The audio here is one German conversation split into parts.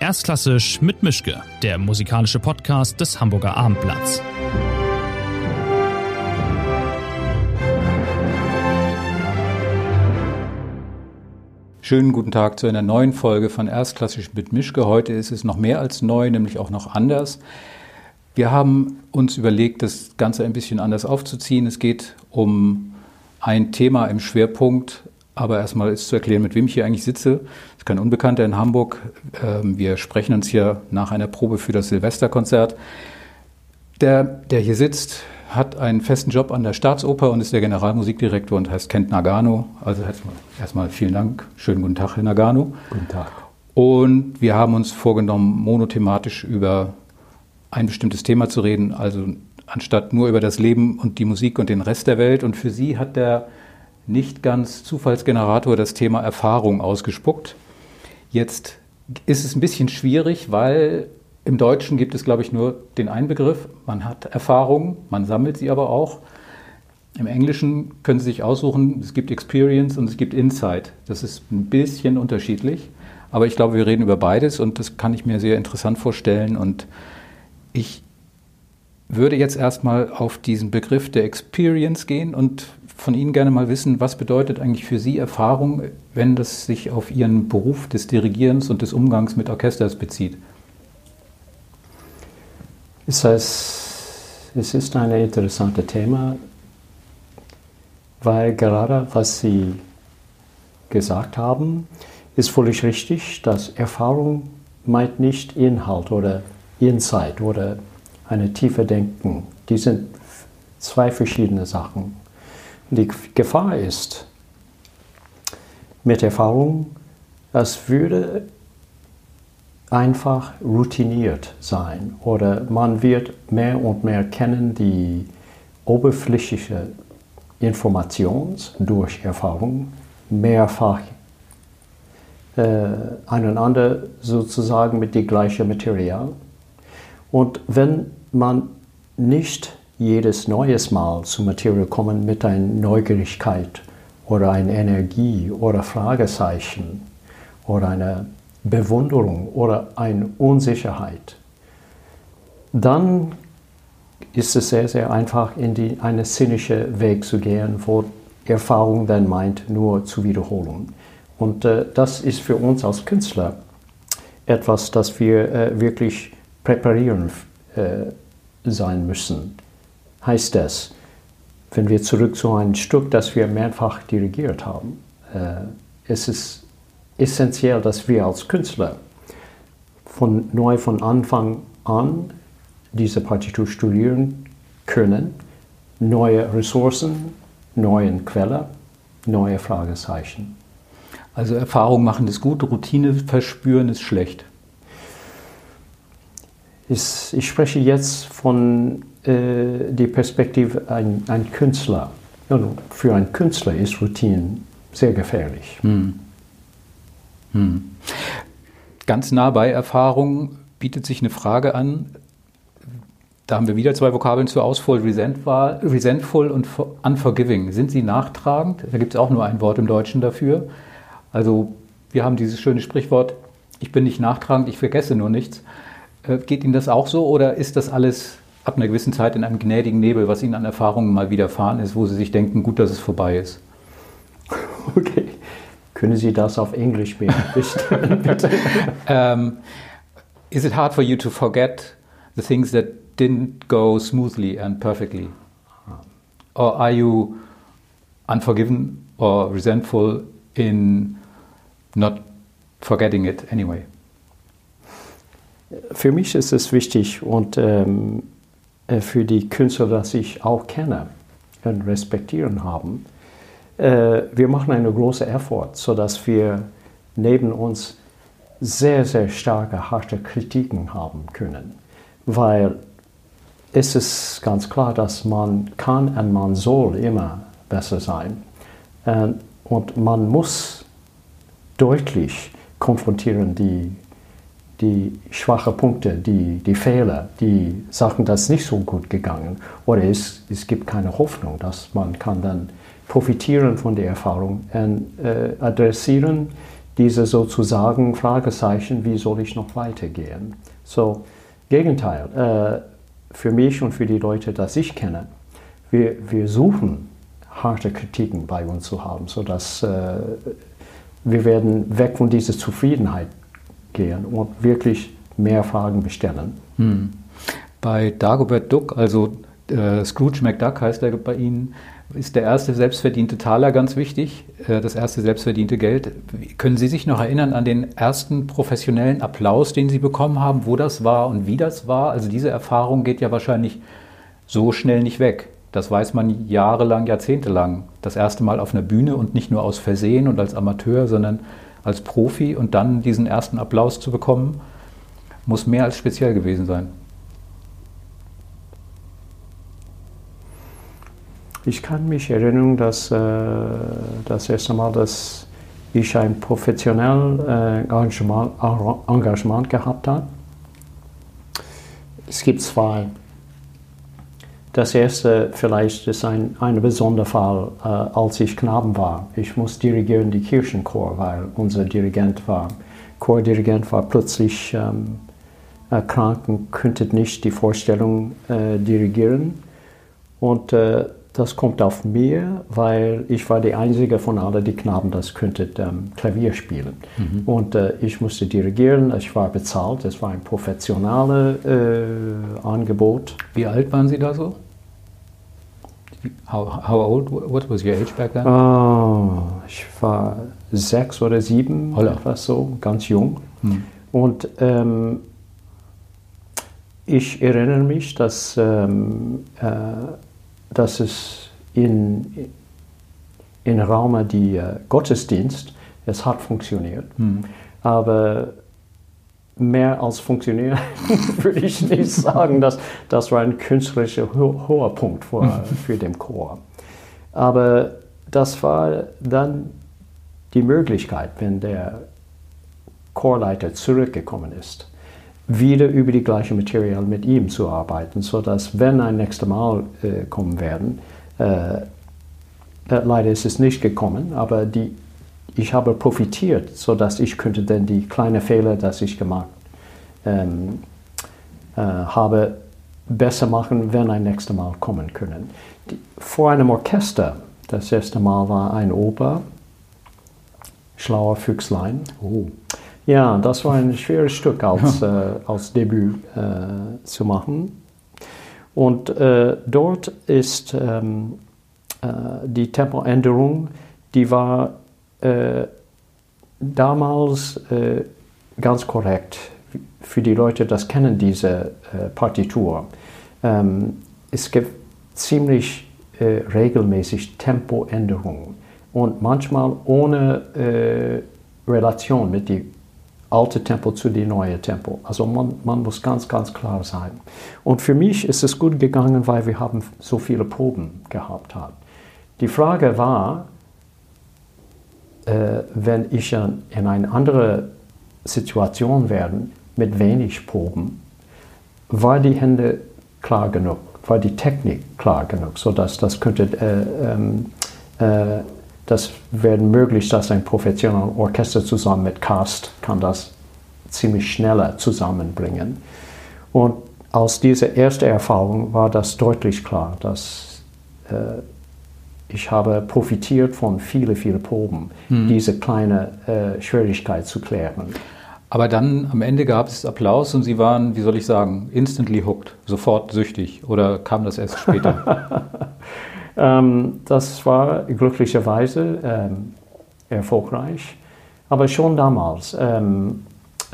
Erstklassisch mit Mischke, der musikalische Podcast des Hamburger Abendblatts. Schönen guten Tag zu einer neuen Folge von Erstklassisch mit Mischke. Heute ist es noch mehr als neu, nämlich auch noch anders. Wir haben uns überlegt, das Ganze ein bisschen anders aufzuziehen. Es geht um ein Thema im Schwerpunkt, aber erstmal ist zu erklären, mit wem ich hier eigentlich sitze. Das ist kein Unbekannter in Hamburg. Ähm, wir sprechen uns hier nach einer Probe für das Silvesterkonzert. Der, der hier sitzt, hat einen festen Job an der Staatsoper und ist der Generalmusikdirektor und heißt Kent Nagano. Also erstmal vielen Dank. Schönen guten Tag, Herr Nagano. Guten Tag. Und wir haben uns vorgenommen, monothematisch über ein bestimmtes Thema zu reden, also anstatt nur über das Leben und die Musik und den Rest der Welt. Und für Sie hat der nicht ganz Zufallsgenerator das Thema Erfahrung ausgespuckt. Jetzt ist es ein bisschen schwierig, weil im Deutschen gibt es, glaube ich, nur den einen Begriff. Man hat Erfahrung, man sammelt sie aber auch. Im Englischen können Sie sich aussuchen, es gibt Experience und es gibt Insight. Das ist ein bisschen unterschiedlich. Aber ich glaube, wir reden über beides und das kann ich mir sehr interessant vorstellen. Und ich würde jetzt erstmal auf diesen Begriff der Experience gehen und von Ihnen gerne mal wissen, was bedeutet eigentlich für Sie Erfahrung, wenn das sich auf Ihren Beruf des Dirigierens und des Umgangs mit Orchesters bezieht? Das heißt, es ist ein interessantes Thema, weil gerade was Sie gesagt haben, ist völlig richtig, dass Erfahrung meint nicht Inhalt oder Insight oder eine tiefe Denken. Die sind zwei verschiedene Sachen. Die Gefahr ist, mit Erfahrung, es würde einfach routiniert sein oder man wird mehr und mehr kennen die oberflächliche Informations durch Erfahrung mehrfach äh, einander sozusagen mit dem gleichen Material. Und wenn man nicht jedes neues Mal zum Material kommen mit einer Neugierigkeit oder einer Energie oder Fragezeichen oder einer Bewunderung oder eine Unsicherheit, dann ist es sehr, sehr einfach, in die, einen sinnischen Weg zu gehen, wo Erfahrung dann meint, nur zu wiederholen. Und äh, das ist für uns als Künstler etwas, das wir äh, wirklich präparieren äh, sein müssen. Heißt das, wenn wir zurück zu einem Stück, das wir mehrfach dirigiert haben, äh, es ist essentiell, dass wir als Künstler von neu von Anfang an diese Partitur studieren können, neue Ressourcen, neue Quellen, neue Fragezeichen. Also Erfahrung machen ist gut, Routine verspüren ist schlecht. Ich, ich spreche jetzt von äh, der Perspektive ein, ein Künstler. Also für einen Künstler ist Routine sehr gefährlich. Hm. Hm. Ganz nah bei Erfahrung bietet sich eine Frage an. Da haben wir wieder zwei Vokabeln zur Auswahl, resentful und unforgiving. Sind sie nachtragend? Da gibt es auch nur ein Wort im Deutschen dafür. Also wir haben dieses schöne Sprichwort, ich bin nicht nachtragend, ich vergesse nur nichts. Äh, geht Ihnen das auch so oder ist das alles ab einer gewissen Zeit in einem gnädigen Nebel, was Ihnen an Erfahrungen mal widerfahren ist, wo Sie sich denken, gut, dass es vorbei ist? Okay. Können Sie das auf Englisch bestellen, bitte? um, is it hard for you to forget the things that didn't go smoothly and perfectly? Or are you unforgiven or resentful in not forgetting it anyway? Für mich ist es wichtig und ähm, äh, für die Künstler, dass ich auch kenne und respektieren haben, äh, wir machen eine große Effort, sodass wir neben uns sehr, sehr starke, harte Kritiken haben können. Weil es ist ganz klar, dass man kann und man soll immer besser sein. Äh, und man muss deutlich konfrontieren die, die schwachen Punkte, die, die Fehler, die Sachen, das nicht so gut gegangen oder es, es gibt keine Hoffnung, dass man kann dann profitieren von der Erfahrung und äh, adressieren diese sozusagen Fragezeichen, wie soll ich noch weitergehen? So, Gegenteil, äh, für mich und für die Leute, das ich kenne, wir, wir suchen harte Kritiken bei uns zu haben, sodass äh, wir werden weg von dieser Zufriedenheit gehen und wirklich mehr Fragen bestellen. Hm. Bei Dagobert Duck, also äh, Scrooge McDuck heißt er bei Ihnen, ist der erste selbstverdiente Taler ganz wichtig, äh, das erste selbstverdiente Geld. Können Sie sich noch erinnern an den ersten professionellen Applaus, den Sie bekommen haben, wo das war und wie das war? Also diese Erfahrung geht ja wahrscheinlich so schnell nicht weg. Das weiß man jahrelang, jahrzehntelang. Das erste Mal auf einer Bühne und nicht nur aus Versehen und als Amateur, sondern als Profi und dann diesen ersten Applaus zu bekommen, muss mehr als speziell gewesen sein. Ich kann mich erinnern, dass äh, das erste Mal, dass ich ein professionelles äh, Engagement, Engagement gehabt habe. Es gibt zwei. Das erste vielleicht ist ein, ein besonderer Fall, äh, als ich Knaben war. Ich musste dirigieren die Kirchenchor, weil unser Dirigent war, Chordirigent war plötzlich ähm, krank und konnte nicht die Vorstellung äh, dirigieren. Und äh, das kommt auf mir, weil ich war die einzige von allen die Knaben, das könnte ähm, Klavier spielen. Mhm. Und äh, ich musste dirigieren, ich war bezahlt, es war ein professionelles äh, Angebot. Wie alt waren Sie da so? How, how old, what was your age back then? Oh, ich war sechs oder sieben, Holla. etwas so, ganz jung. Mhm. Und ähm, ich erinnere mich, dass ähm, äh, dass es in, in Raum die äh, Gottesdienst, es hat funktioniert. Hm. Aber mehr als funktioniert, würde ich nicht sagen. dass das war ein künstlerischer ho hoher Punkt für, für den Chor. Aber das war dann die Möglichkeit, wenn der Chorleiter zurückgekommen ist, wieder über die gleiche Material mit ihm zu arbeiten, sodass, wenn ein nächstes Mal äh, kommen werden, äh, äh, leider ist es nicht gekommen, aber die, ich habe profitiert, sodass ich könnte dann die kleinen Fehler, die ich gemacht ähm, äh, habe, besser machen, wenn ein nächstes Mal kommen können. Die, vor einem Orchester, das erste Mal war ein Oper, Schlauer Füchslein. Oh. Ja, das war ein schweres Stück als, äh, als Debüt äh, zu machen. Und äh, dort ist ähm, äh, die Tempoänderung, die war äh, damals äh, ganz korrekt. Für die Leute, das kennen diese Partitur. Ähm, es gibt ziemlich regelmäßig Tempoänderungen und manchmal ohne Relation mit den alte Tempo zu dem neuen Tempo. Also man, man muss ganz, ganz klar sein. Und für mich ist es gut gegangen, weil wir haben so viele Proben gehabt haben. Die Frage war, äh, wenn ich in eine andere Situation wäre, mit wenig Proben, war die Hände klar genug, war die Technik klar genug, sodass das könnte äh, ähm, äh, das wäre möglich, dass ein professionelles Orchester zusammen mit Cast kann das ziemlich schneller zusammenbringen. Und aus dieser ersten Erfahrung war das deutlich klar, dass äh, ich habe profitiert von vielen, vielen Proben, hm. diese kleine äh, Schwierigkeit zu klären. Aber dann am Ende gab es Applaus und Sie waren, wie soll ich sagen, instantly hooked, sofort süchtig. Oder kam das erst später? Ähm, das war glücklicherweise ähm, erfolgreich. Aber schon damals, ähm,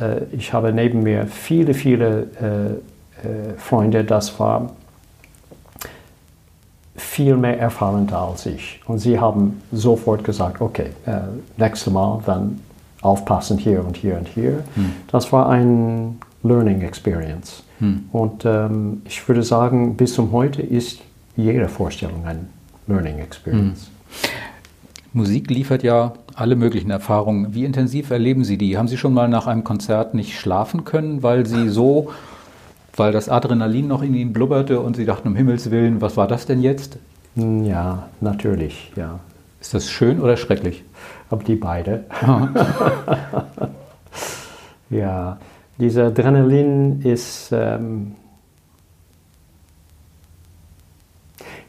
äh, ich habe neben mir viele, viele äh, äh, Freunde, das war viel mehr erfahren als ich. Und sie haben sofort gesagt, okay, äh, nächstes Mal dann aufpassen hier und hier und hier. Hm. Das war ein Learning Experience. Hm. Und ähm, ich würde sagen, bis zum heute ist jede Vorstellung ein Learning Experience. Mhm. Musik liefert ja alle möglichen Erfahrungen. Wie intensiv erleben Sie die? Haben Sie schon mal nach einem Konzert nicht schlafen können, weil Sie so, weil das Adrenalin noch in Ihnen blubberte und Sie dachten, um Himmels Willen, was war das denn jetzt? Hm, ja, natürlich, ja. Ist das schön oder schrecklich? Aber die beide. ja, dieser Adrenalin ist, ähm,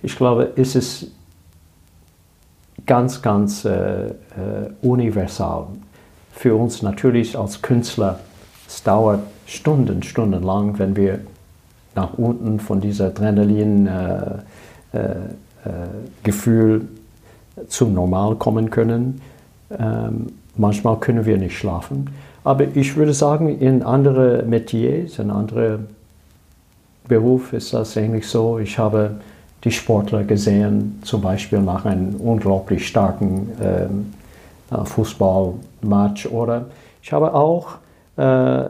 ich glaube, es ist ganz, ganz äh, äh, universal. Für uns natürlich als Künstler, es dauert Stunden, Stunden lang, wenn wir nach unten von dieser Adrenalin-Gefühl äh, äh, zum Normal kommen können. Ähm, manchmal können wir nicht schlafen. Aber ich würde sagen, in anderen Metiers, in anderen Berufen ist das eigentlich so. Ich habe die Sportler gesehen, zum Beispiel nach einem unglaublich starken ähm, äh, Fußballmatch. Oder ich habe auch äh, äh,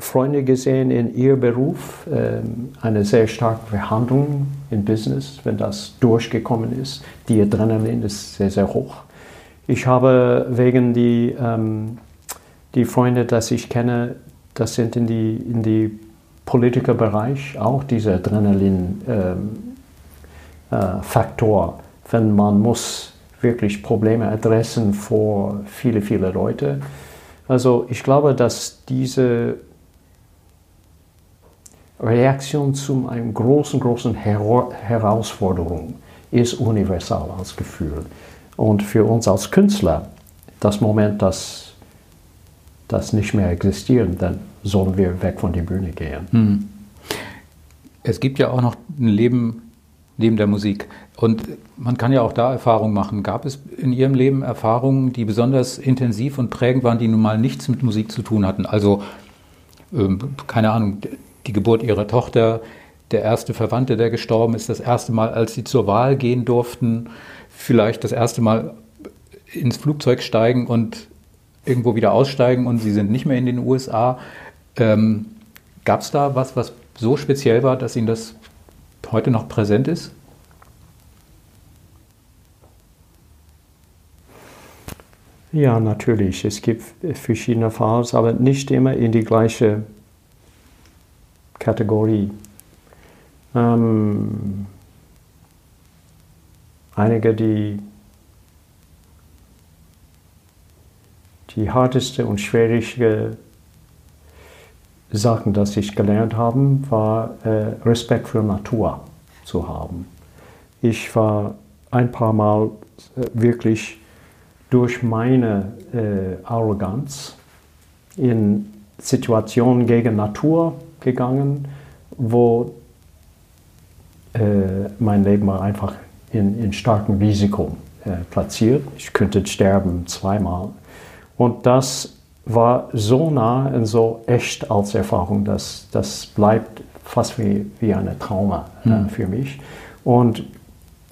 Freunde gesehen in ihrem Beruf, äh, eine sehr starke Verhandlung im Business, wenn das durchgekommen ist. Die Adrenalin ist sehr, sehr hoch. Ich habe wegen die, ähm, die Freunde, die ich kenne, das sind in die, in die Politikerbereich auch dieser Adrenalin-Faktor, ähm, äh, wenn man muss wirklich Probleme adressen vor viele, viele Leute. Also ich glaube, dass diese Reaktion zu einer großen, großen Her Herausforderung ist universal als Gefühl. Und für uns als Künstler, das Moment, dass das nicht mehr existiert, dann sollen wir weg von der Bühne gehen. Hm. Es gibt ja auch noch ein Leben neben der Musik. Und man kann ja auch da Erfahrungen machen. Gab es in Ihrem Leben Erfahrungen, die besonders intensiv und prägend waren, die nun mal nichts mit Musik zu tun hatten? Also, ähm, keine Ahnung, die Geburt ihrer Tochter, der erste Verwandte, der gestorben ist, das erste Mal, als sie zur Wahl gehen durften, vielleicht das erste Mal ins Flugzeug steigen und irgendwo wieder aussteigen und sie sind nicht mehr in den USA. Ähm, Gab es da was, was so speziell war, dass Ihnen das heute noch präsent ist? Ja, natürlich. Es gibt verschiedene Phasen, aber nicht immer in die gleiche Kategorie. Ähm, einige, die die härteste und schwierigste Sachen, die ich gelernt habe, war äh, Respekt für Natur zu haben. Ich war ein paar Mal äh, wirklich durch meine äh, Arroganz in Situationen gegen Natur gegangen, wo äh, mein Leben war einfach in, in starkem Risiko äh, platziert. Ich könnte sterben zweimal. Und das war so nah und so echt als Erfahrung, dass das bleibt fast wie, wie eine Trauma äh, mhm. für mich. Und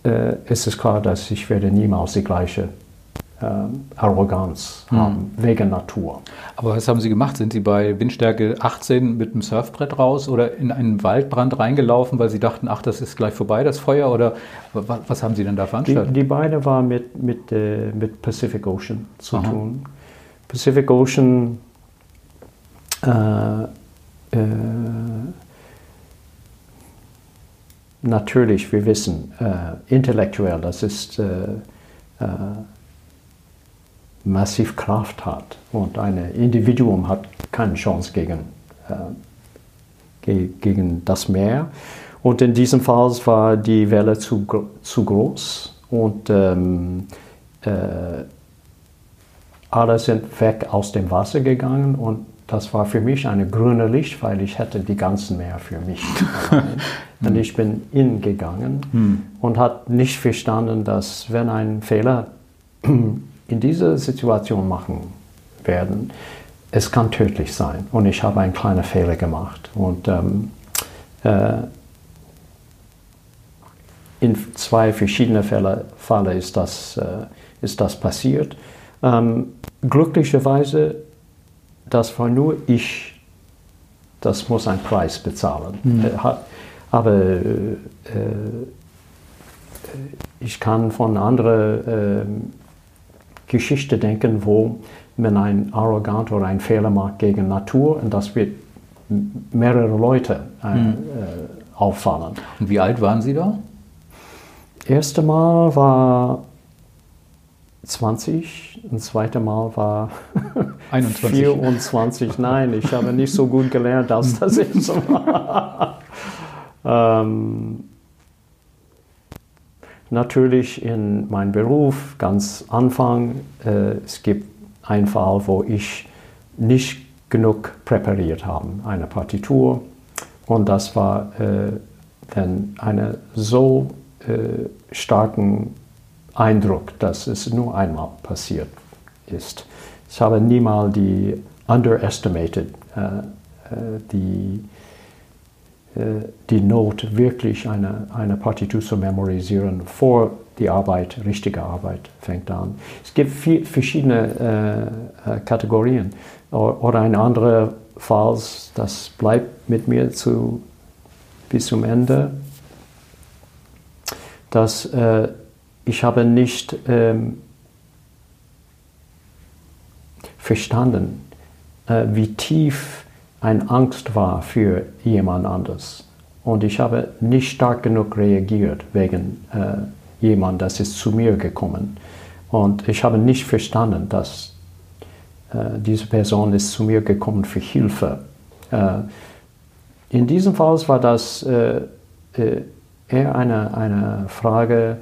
äh, es ist klar, dass ich werde niemals die gleiche ähm, Arroganz hm. haben, wegen Natur. Aber was haben Sie gemacht? Sind Sie bei Windstärke 18 mit dem Surfbrett raus oder in einen Waldbrand reingelaufen, weil Sie dachten, ach, das ist gleich vorbei, das Feuer? Oder was, was haben Sie denn da veranstaltet? Die, die beide waren mit, mit, äh, mit Pacific Ocean zu Aha. tun. Pacific Ocean äh, äh, natürlich, wir wissen, äh, intellektuell, das ist äh, äh, massiv Kraft hat und ein Individuum hat keine Chance gegen, äh, gegen das Meer. Und in diesem Fall war die Welle zu, zu groß und ähm, äh, alle sind weg aus dem Wasser gegangen und das war für mich eine grüne Licht, weil ich hätte die ganzen Meer für mich. und ich bin ingegangen hm. und habe nicht verstanden, dass wenn ein Fehler in dieser Situation machen werden, es kann tödlich sein. Und ich habe einen kleinen Fehler gemacht. Und ähm, äh, in zwei verschiedenen Fällen Fälle ist, das, äh, ist das passiert. Ähm, glücklicherweise, das war nur ich, das muss einen Preis bezahlen. Mhm. Äh, aber äh, ich kann von anderen ähm, Geschichte denken, wo man ein arrogant oder ein Fehler macht gegen Natur und das wird mehrere Leute äh, mhm. auffallen. Und wie alt waren Sie da? erste Mal war 20, das zweite Mal war 21. 24. Nein, ich habe nicht so gut gelernt als das Mal. ähm, natürlich in meinem Beruf, ganz Anfang, äh, es gibt einen Fall, wo ich nicht genug präpariert habe, eine Partitur. Und das war äh, dann eine so äh, starken Eindruck, dass es nur einmal passiert ist. Ich habe niemals die underestimated, äh, äh, die, äh, die Not, wirklich eine, eine Partitur zu memorisieren, vor die Arbeit, richtige Arbeit fängt an. Es gibt viel, verschiedene äh, äh, Kategorien. Oder ein anderer Fall, das bleibt mit mir zu, bis zum Ende, dass äh, ich habe nicht ähm, verstanden, äh, wie tief eine Angst war für jemand anderes. Und ich habe nicht stark genug reagiert wegen äh, jemand, das ist zu mir gekommen. Und ich habe nicht verstanden, dass äh, diese Person ist zu mir gekommen für Hilfe. Äh, in diesem Fall war das äh, äh eher eine, eine Frage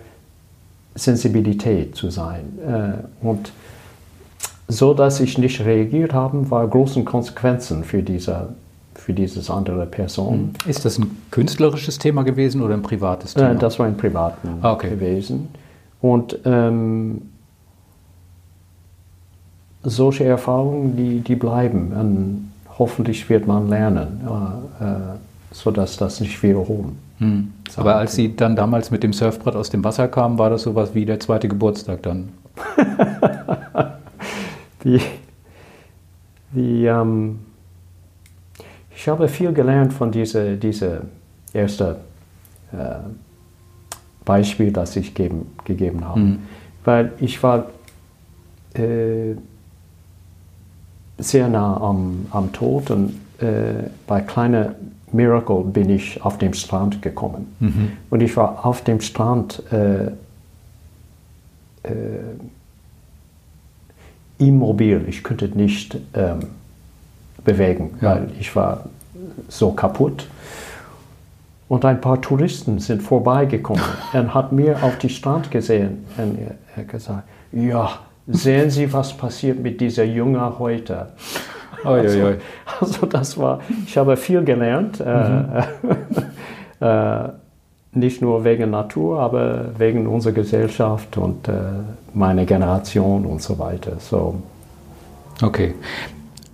Sensibilität zu sein. Äh, und so, dass ich nicht reagiert habe, war großen Konsequenzen für diese, für dieses andere Person. Hm. Ist das ein künstlerisches Thema gewesen oder ein privates Thema? Äh, das war ein privates ah, okay. gewesen. Und ähm, solche Erfahrungen, die, die bleiben. Und hoffentlich wird man lernen, äh, äh sodass das nicht wiederholen. Hm. Aber als Sie dann damals mit dem Surfbrett aus dem Wasser kamen, war das sowas wie der zweite Geburtstag dann? die, die, ähm, ich habe viel gelernt von diesem diese ersten äh, Beispiel, das ich geben, gegeben habe. Mhm. Weil ich war äh, sehr nah am, am Tod und äh, bei kleinen Miracle bin ich auf dem Strand gekommen. Mhm. Und ich war auf dem Strand äh, äh, immobil. Ich könnte nicht ähm, bewegen, ja. weil ich war so kaputt. Und ein paar Touristen sind vorbeigekommen und hat mir auf die Strand gesehen und er hat gesagt, ja, sehen Sie, was passiert mit dieser Jünger heute. Also, also, das war, ich habe viel gelernt, äh, mhm. äh, nicht nur wegen Natur, aber wegen unserer Gesellschaft und äh, meiner Generation und so weiter. So. Okay.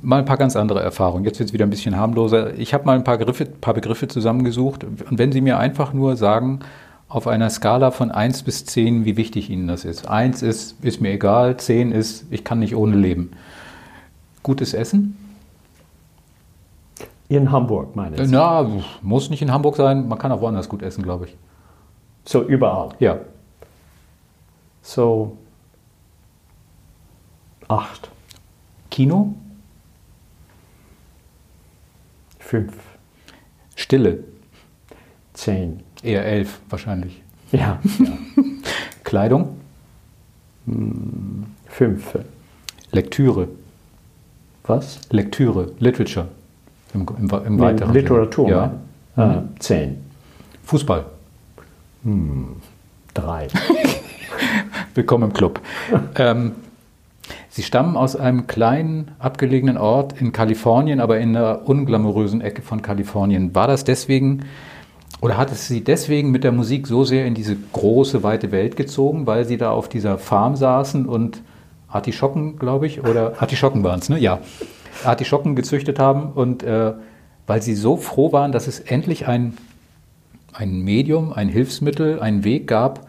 Mal ein paar ganz andere Erfahrungen. Jetzt wird es wieder ein bisschen harmloser. Ich habe mal ein paar, Griffe, paar Begriffe zusammengesucht. Und wenn Sie mir einfach nur sagen, auf einer Skala von 1 bis 10, wie wichtig Ihnen das ist. 1 ist, ist mir egal, 10 ist, ich kann nicht ohne leben. Gutes Essen? In Hamburg, meine ich. Na, muss nicht in Hamburg sein. Man kann auch woanders gut essen, glaube ich. So überall? Ja. So acht. Kino? Fünf. Stille? Zehn. Eher elf wahrscheinlich. Ja. ja. Kleidung? Hm, fünf. Lektüre? Was? Lektüre, Literature. Im, im, im weiteren Literatur, ja. Äh, mhm. zehn. Fußball. Hm, drei. Willkommen im Club. ähm, Sie stammen aus einem kleinen, abgelegenen Ort in Kalifornien, aber in einer unglamourösen Ecke von Kalifornien. War das deswegen, oder hat es Sie deswegen mit der Musik so sehr in diese große, weite Welt gezogen, weil Sie da auf dieser Farm saßen und Artischocken, glaube ich, oder Artischocken waren es, ne? Ja. Artischocken gezüchtet haben und äh, weil sie so froh waren, dass es endlich ein, ein Medium, ein Hilfsmittel, einen Weg gab,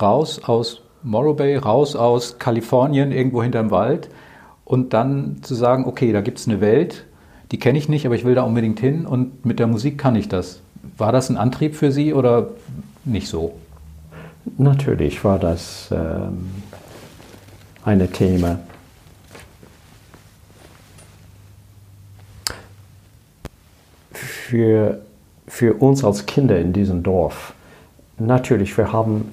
raus aus Morro Bay, raus aus Kalifornien, irgendwo hinterm Wald und dann zu sagen, okay, da gibt es eine Welt, die kenne ich nicht, aber ich will da unbedingt hin und mit der Musik kann ich das. War das ein Antrieb für Sie oder nicht so? Natürlich war das ähm, ein Thema. Für, für uns als Kinder in diesem Dorf, natürlich, wir haben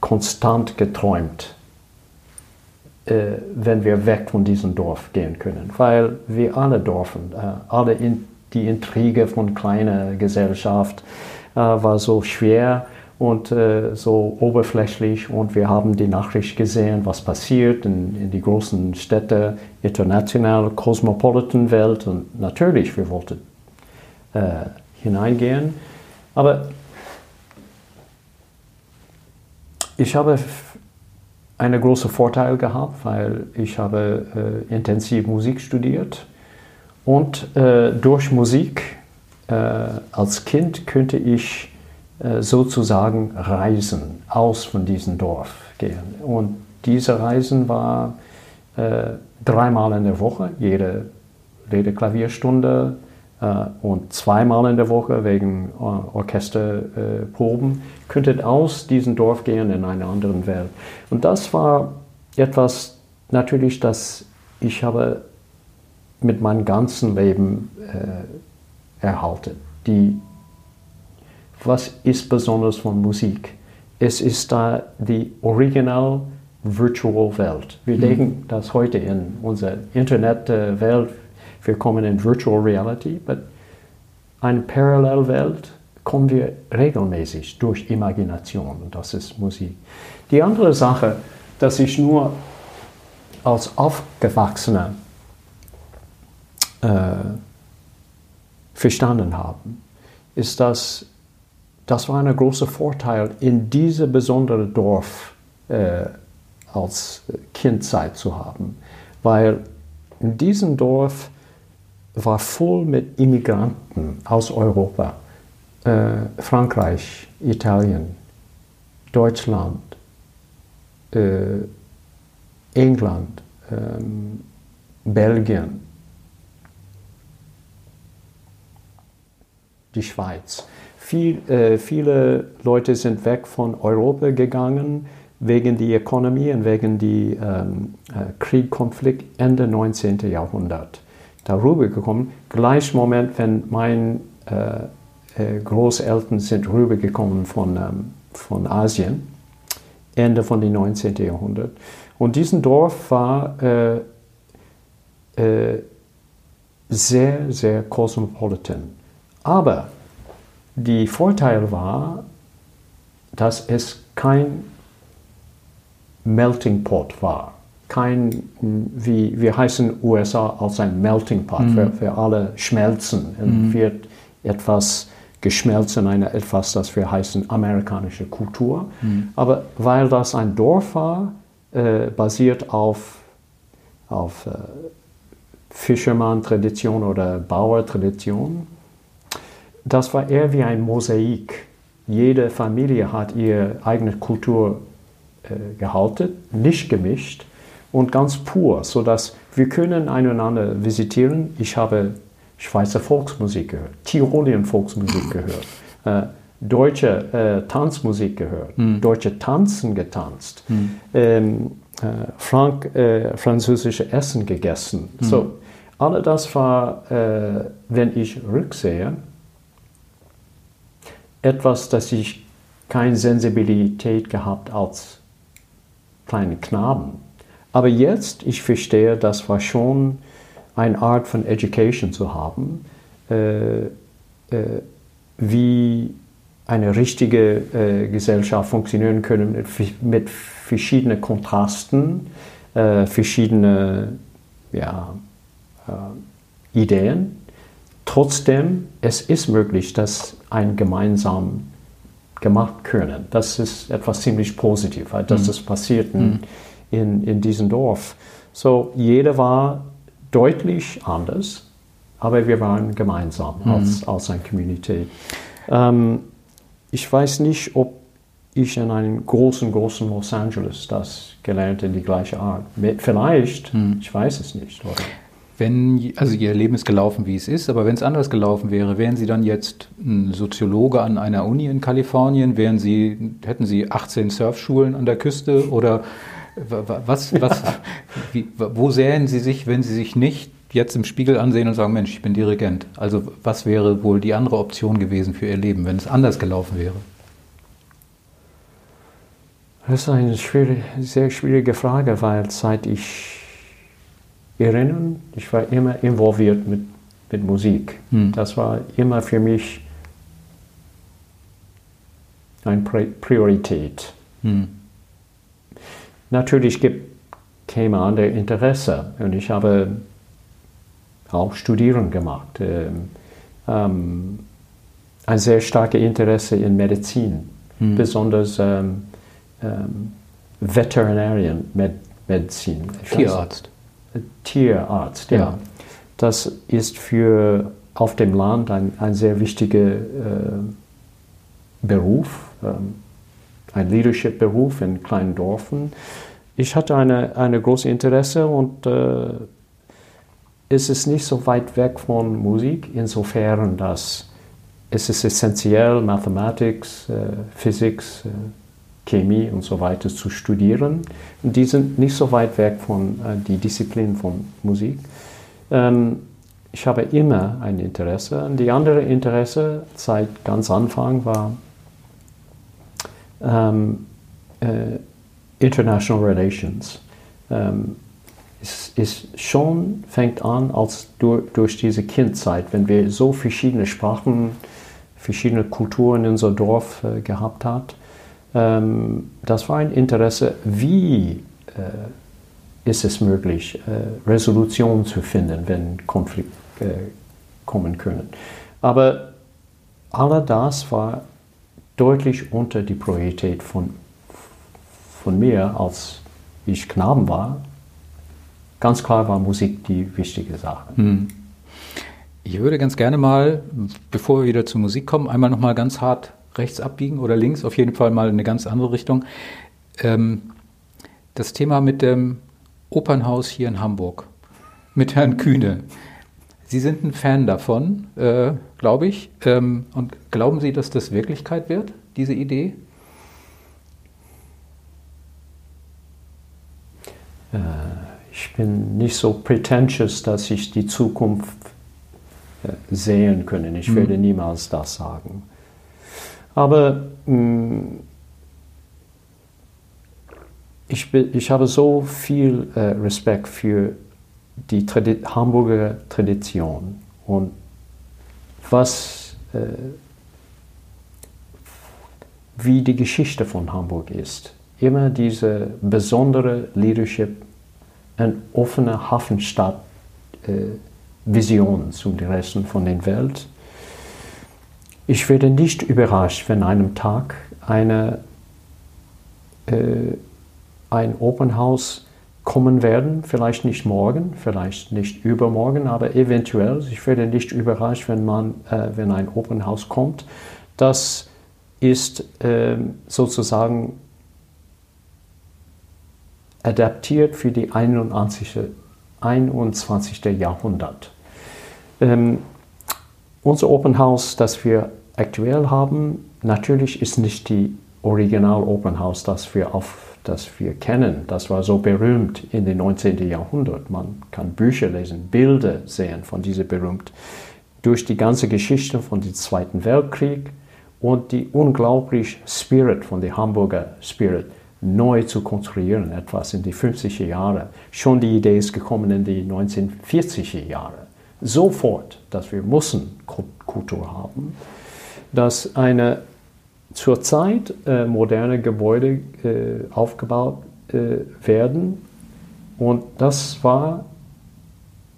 konstant geträumt, äh, wenn wir weg von diesem Dorf gehen können. Weil wir alle dürfen, äh, alle in, die Intrige von kleiner Gesellschaft äh, war so schwer und äh, so oberflächlich und wir haben die Nachricht gesehen, was passiert in, in die großen Städte, international, cosmopolitan Welt und natürlich, wir wollten äh, hineingehen. Aber ich habe einen großen Vorteil gehabt, weil ich habe äh, intensiv Musik studiert und äh, durch Musik äh, als Kind könnte ich äh, sozusagen reisen, aus von diesem Dorf gehen. Und diese Reisen war äh, dreimal in der Woche, jede, jede Klavierstunde und zweimal in der Woche wegen Orchesterproben, könntet aus diesem Dorf gehen in eine andere Welt. Und das war etwas natürlich, das ich habe mit meinem ganzen Leben äh, erhalten. Die, was ist besonders von Musik? Es ist da die Original Virtual Welt. Wir mhm. denken das heute in unserer Internetwelt wir kommen in Virtual Reality, aber eine Parallelwelt kommen wir regelmäßig durch Imagination und das ist Musik. Die andere Sache, dass ich nur als Aufgewachsener äh, verstanden habe, ist, dass das war ein großer Vorteil, in diesem besonderen Dorf äh, als Kindzeit zu haben, weil in diesem Dorf war voll mit Immigranten aus Europa, äh, Frankreich, Italien, Deutschland, äh, England, ähm, Belgien, die Schweiz. Viel, äh, viele Leute sind weg von Europa gegangen wegen der Ökonomie und wegen des ähm, äh, Krieg, Ende 19. Jahrhundert darüber gekommen. Gleich Moment, wenn meine äh, äh, Großeltern sind rübergekommen von, ähm, von Asien, Ende von dem 19. Jahrhundert. Und dieses Dorf war äh, äh, sehr, sehr cosmopolitan. Aber der Vorteil war, dass es kein Melting Pot war kein, wie wir heißen USA als ein Melting Pot, mhm. für, für alle schmelzen. Mhm. wird etwas geschmelzen, eine, etwas, das wir heißen amerikanische Kultur. Mhm. Aber weil das ein Dorf war, äh, basiert auf, auf äh, Fischermann-Tradition oder Bauer-Tradition, das war eher wie ein Mosaik. Jede Familie hat ihre eigene Kultur äh, gehalten, nicht gemischt und ganz pur, sodass wir können einander visitieren. Ich habe Schweizer Volksmusik gehört, Tirolien Volksmusik gehört, äh, deutsche äh, Tanzmusik gehört, mhm. deutsche Tanzen getanzt, mhm. ähm, äh, Frank, äh, französische Essen gegessen. Mhm. So, all das war, äh, wenn ich rücksehe, etwas, das ich keine Sensibilität gehabt als kleine Knaben. Aber jetzt, ich verstehe, das war schon eine Art von Education zu haben, äh, äh, wie eine richtige äh, Gesellschaft funktionieren können mit, mit verschiedenen Kontrasten, äh, verschiedene ja, äh, Ideen. Trotzdem, es ist möglich, dass ein gemeinsam gemacht können. Das ist etwas ziemlich Positives, dass mhm. das passiert. Mhm in, in diesem Dorf. So, jeder war deutlich anders, aber wir waren gemeinsam mhm. als, als eine Community. Ähm, ich weiß nicht, ob ich in einem großen, großen Los Angeles das gelernt in die gleiche Art. Vielleicht, mhm. ich weiß es nicht. Oder? Wenn, also Ihr Leben ist gelaufen, wie es ist, aber wenn es anders gelaufen wäre, wären Sie dann jetzt ein Soziologe an einer Uni in Kalifornien? Wären Sie, hätten Sie 18 Surfschulen an der Küste oder was, was, wie, wo sähen Sie sich, wenn Sie sich nicht jetzt im Spiegel ansehen und sagen, Mensch, ich bin Dirigent? Also was wäre wohl die andere Option gewesen für Ihr Leben, wenn es anders gelaufen wäre? Das ist eine schwierige, sehr schwierige Frage, weil seit ich erinnere, ich war immer involviert mit, mit Musik. Hm. Das war immer für mich eine Priorität. Hm. Natürlich gibt, käme andere Interesse und ich habe auch Studieren gemacht. Ähm, ähm, ein sehr starkes Interesse in Medizin, hm. besonders ähm, ähm, Veterinarian Medizin. Tierarzt. Tierarzt, ja. ja. Das ist für auf dem Land ein, ein sehr wichtiger äh, Beruf, ähm, ein Leadership-Beruf in kleinen Dörfern. Ich hatte eine, eine große Interesse und äh, es ist nicht so weit weg von Musik, insofern, dass es ist essentiell, Mathematik, äh, Physik, äh, Chemie und so weiter zu studieren. Und die sind nicht so weit weg von äh, die Disziplin von Musik. Ähm, ich habe immer ein Interesse. Und die andere Interesse seit ganz Anfang war ähm, äh, International Relations. Ähm, es ist schon fängt an als durch, durch diese Kindzeit, wenn wir so verschiedene Sprachen, verschiedene Kulturen in unser Dorf äh, gehabt hat. Ähm, das war ein Interesse, wie äh, ist es möglich, äh, Resolutionen zu finden, wenn Konflikte äh, kommen können. Aber all das war deutlich unter die Priorität von, von mir, als ich Knaben war. Ganz klar war Musik die wichtige Sache. Hm. Ich würde ganz gerne mal, bevor wir wieder zur Musik kommen, einmal noch mal ganz hart rechts abbiegen oder links, auf jeden Fall mal in eine ganz andere Richtung. Ähm, das Thema mit dem Opernhaus hier in Hamburg, mit Herrn Kühne. Sie sind ein Fan davon, äh, glaube ich. Ähm, und glauben Sie, dass das Wirklichkeit wird, diese Idee? Äh, ich bin nicht so pretentious, dass ich die Zukunft äh, sehen können. Ich hm. werde niemals das sagen. Aber mh, mm, ich, ich habe so viel äh, Respekt für die Tradi Hamburger Tradition und was, äh, wie die Geschichte von Hamburg ist. Immer diese besondere Leadership, eine offene Hafenstadt, äh, zum Rest von der Welt. Ich werde nicht überrascht, wenn einem Tag eine, äh, ein Open House kommen werden, vielleicht nicht morgen, vielleicht nicht übermorgen, aber eventuell. Ich werde nicht überrascht, wenn, man, äh, wenn ein Open House kommt. Das ist äh, sozusagen adaptiert für die 21. 21. Jahrhundert. Ähm, unser Open House, das wir aktuell haben, natürlich ist nicht die Original Open House, das wir, auf, das wir kennen. Das war so berühmt in den 19. Jahrhundert. Man kann Bücher lesen, Bilder sehen von dieser berühmt. Durch die ganze Geschichte von dem Zweiten Weltkrieg und die unglaubliche Spirit von der Hamburger Spirit neu zu konstruieren, etwas in die 50er Jahre. Schon die Idee ist gekommen in die 1940er Jahre sofort, dass wir müssen Kultur haben, dass eine zurzeit äh, moderne Gebäude äh, aufgebaut äh, werden und das war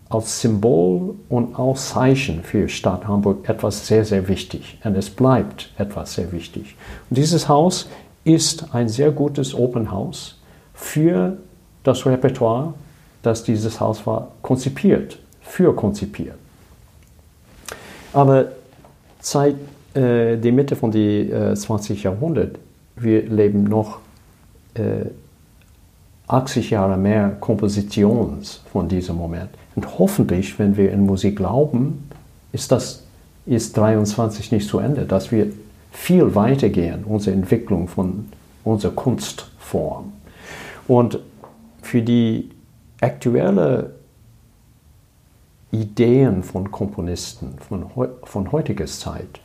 als Symbol und als Zeichen für Stadt Hamburg etwas sehr, sehr wichtig. Und es bleibt etwas sehr wichtig. Und dieses Haus ist ein sehr gutes Open House für das Repertoire, das dieses Haus war konzipiert für konzipiert. Aber seit äh, der Mitte von die, äh, 20. Jahrhundert, wir leben noch äh, 80 Jahre mehr Kompositions von diesem Moment. Und hoffentlich, wenn wir in Musik glauben, ist das ist 23 nicht zu Ende, dass wir viel weiter gehen, unsere Entwicklung von unserer Kunstform. Und für die aktuelle Ideen von Komponisten von, von heutiger Zeit.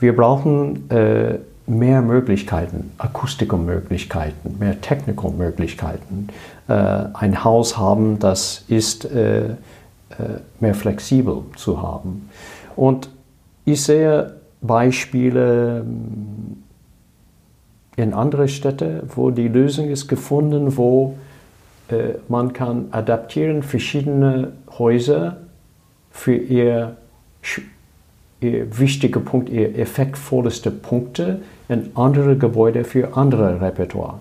Wir brauchen äh, mehr Möglichkeiten, Akustikummöglichkeiten, mehr Technikummöglichkeiten, äh, ein Haus haben, das ist äh, äh, mehr flexibel zu haben. Und ich sehe Beispiele ähm, in andere Städte, wo die Lösung ist gefunden, wo äh, man kann adaptieren verschiedene Häuser für ihr, ihr wichtige Punkt, ihr effektvollste Punkte in andere Gebäude für andere Repertoire.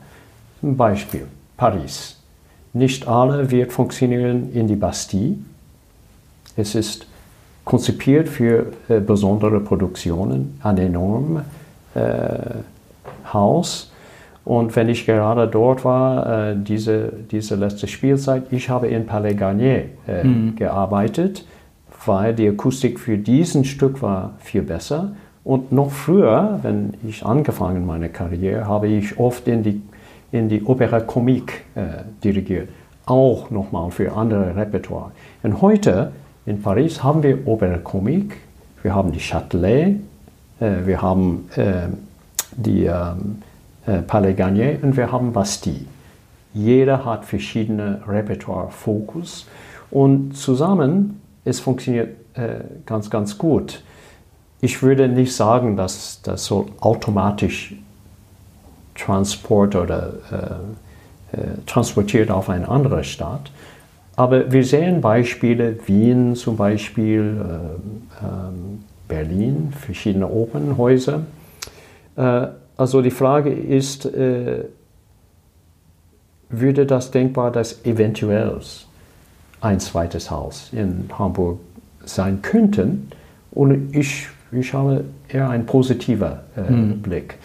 Zum Beispiel Paris. Nicht alle wird funktionieren in die Bastille. Es ist konzipiert für äh, besondere Produktionen, ein enormes äh, Haus. Und wenn ich gerade dort war, äh, diese, diese letzte Spielzeit, ich habe in Palais Garnier äh, mhm. gearbeitet, weil die Akustik für diesen Stück war viel besser. Und noch früher, wenn ich angefangen meine Karriere, habe ich oft in die, in die Opera Comique äh, dirigiert, auch nochmal für andere Repertoire. Und heute in Paris haben wir Opera Comique, wir haben die Châtelet, äh, wir haben äh, die ähm, äh, Palais Garnier und wir haben Bastille. Jeder hat verschiedene Repertoire-Fokus und zusammen es funktioniert äh, ganz, ganz gut. Ich würde nicht sagen, dass das so automatisch Transport oder äh, äh, transportiert auf eine andere Stadt. Aber wir sehen Beispiele, Wien zum Beispiel, äh, ähm, Berlin, verschiedene Opernhäuser. Äh, also die Frage ist, äh, würde das denkbar, dass eventuell ein zweites Haus in Hamburg sein könnten? Und ich, ich habe eher einen positiven äh, hm. Blick,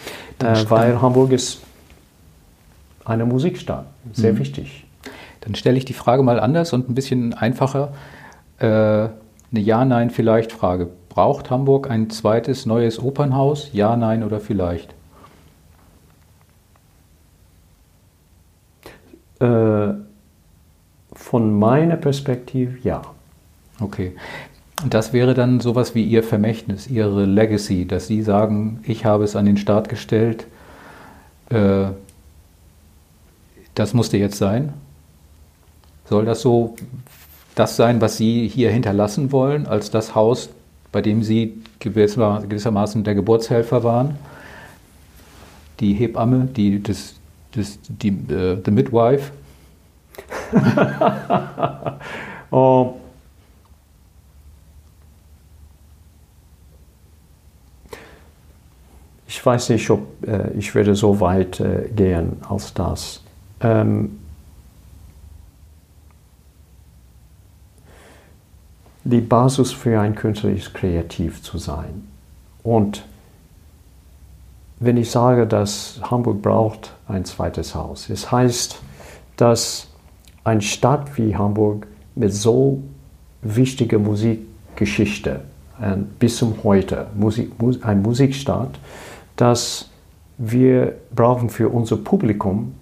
äh, weil Hamburg ist eine Musikstadt, sehr hm. wichtig. Dann stelle ich die Frage mal anders und ein bisschen einfacher. Äh, eine Ja-Nein vielleicht Frage. Braucht Hamburg ein zweites neues Opernhaus? Ja, nein oder vielleicht? Äh, von meiner Perspektive ja. Okay. Das wäre dann sowas wie Ihr Vermächtnis, Ihre Legacy, dass Sie sagen, ich habe es an den Start gestellt, äh, das musste jetzt sein? Soll das so das sein, was Sie hier hinterlassen wollen, als das Haus, bei dem Sie gewissermaßen der Geburtshelfer waren? Die Hebamme, die, das, das, die, äh, the Midwife? oh. Ich weiß nicht, ob äh, ich würde so weit äh, gehen als das. Ähm, die Basis für ein Künstler ist, kreativ zu sein. Und wenn ich sage, dass Hamburg braucht ein zweites Haus, es heißt, dass eine Stadt wie Hamburg mit so wichtiger Musikgeschichte bis zum heute, Musik, ein Musikstaat, dass wir brauchen für unser Publikum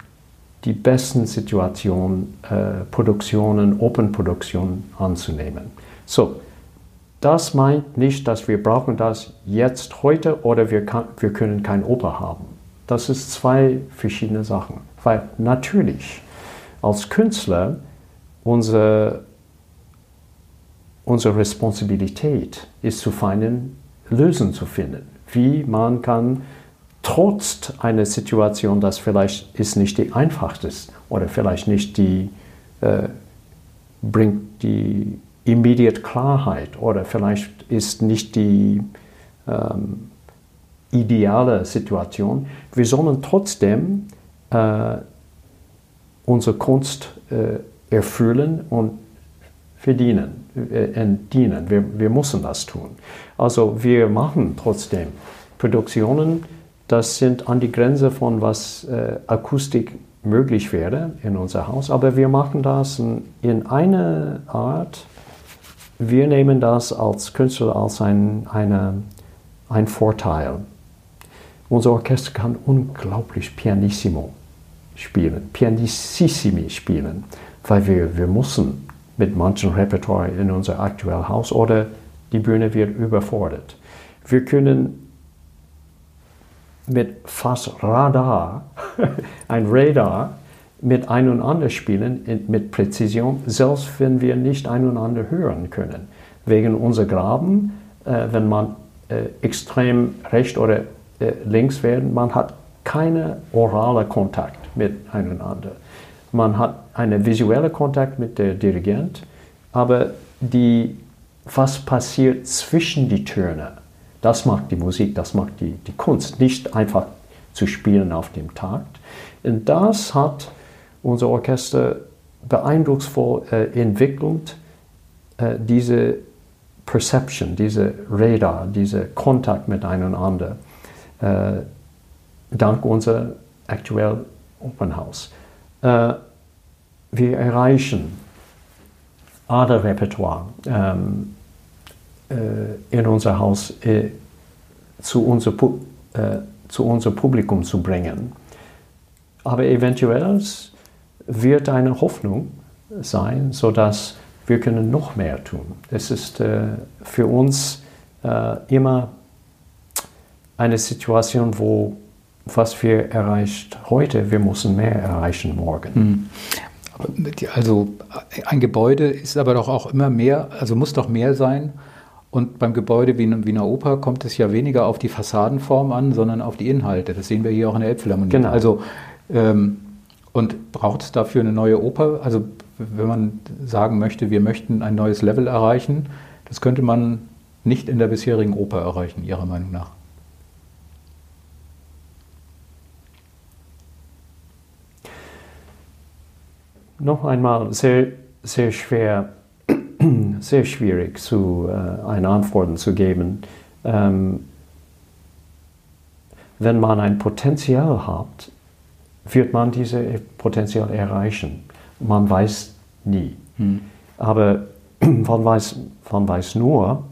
die besten Situationen, äh, Produktionen, Open-Produktionen anzunehmen. So, das meint nicht, dass wir brauchen das jetzt heute oder wir, kann, wir können kein Oper haben. Das ist zwei verschiedene Sachen. Weil natürlich als Künstler unsere, unsere Responsabilität ist zu finden, Lösungen zu finden. Wie man kann trotz einer Situation, das vielleicht ist nicht die einfachste oder vielleicht nicht die äh, bringt die immediate Klarheit oder vielleicht ist nicht die ähm, ideale Situation. Wir sollen trotzdem äh, unsere Kunst äh, erfüllen und verdienen, äh, dienen. Wir, wir müssen das tun. Also wir machen trotzdem Produktionen, das sind an die Grenze von was äh, Akustik möglich wäre in unser Haus, aber wir machen das in, in einer Art, wir nehmen das als Künstler als ein, eine, ein Vorteil. Unser Orchester kann unglaublich pianissimo spielen, pianissimi spielen, weil wir, wir müssen mit manchen Repertoire in unser aktuelles Haus oder die Bühne wird überfordert. Wir können mit fast Radar, ein Radar, mit einander spielen, mit Präzision, selbst wenn wir nicht einander hören können. Wegen unserer Graben, äh, wenn man äh, extrem rechts oder äh, links werden, man hat keinen oralen Kontakt miteinander. Man hat einen visuellen Kontakt mit dem Dirigent, aber die, was passiert zwischen die Töne, das macht die Musik, das macht die, die Kunst, nicht einfach zu spielen auf dem Takt. Und das hat unser Orchester beeindrucksvoll äh, entwickelt, äh, diese Perception, diese Radar, diese Kontakt miteinander, äh, dank unser aktuell Open House. Äh, wir erreichen alle Repertoire ähm, äh, in unser Haus äh, zu, unser, äh, zu unser Publikum zu bringen. Aber eventuell wird eine Hoffnung sein, sodass wir können noch mehr tun. Es ist äh, für uns äh, immer eine Situation, wo was wir erreicht heute, wir müssen mehr erreichen morgen. Mhm. Also ein Gebäude ist aber doch auch immer mehr, also muss doch mehr sein. Und beim Gebäude wie in Wiener Oper kommt es ja weniger auf die Fassadenform an, sondern auf die Inhalte. Das sehen wir hier auch in der Elbphilharmonie. Genau. Also ähm, und braucht es dafür eine neue Oper? Also wenn man sagen möchte, wir möchten ein neues Level erreichen, das könnte man nicht in der bisherigen Oper erreichen, Ihrer Meinung nach? Noch einmal sehr, sehr schwer, sehr schwierig zu äh, eine Antwort zu geben. Ähm, wenn man ein Potenzial hat, wird man dieses Potenzial erreichen. Man weiß nie. Hm. Aber man weiß, man weiß nur,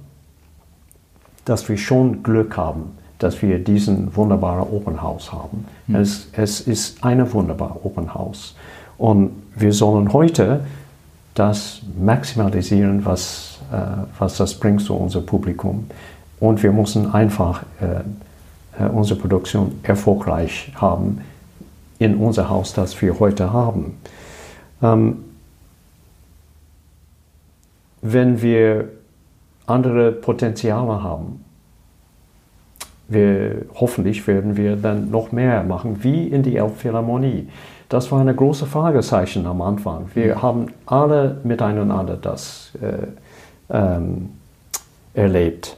dass wir schon Glück haben, dass wir diesen wunderbaren Open House haben. Hm. Es, es ist ein wunderbares Open House. Und wir sollen heute das maximalisieren, was, äh, was das bringt zu unserem Publikum. Und wir müssen einfach äh, äh unsere Produktion erfolgreich haben in unser Haus, das wir heute haben. Ähm, wenn wir andere Potenziale haben, wir, hoffentlich werden wir dann noch mehr machen, wie in die Elbphilharmonie. Das war eine große Fragezeichen am Anfang. Wir mhm. haben alle miteinander das äh, ähm, erlebt.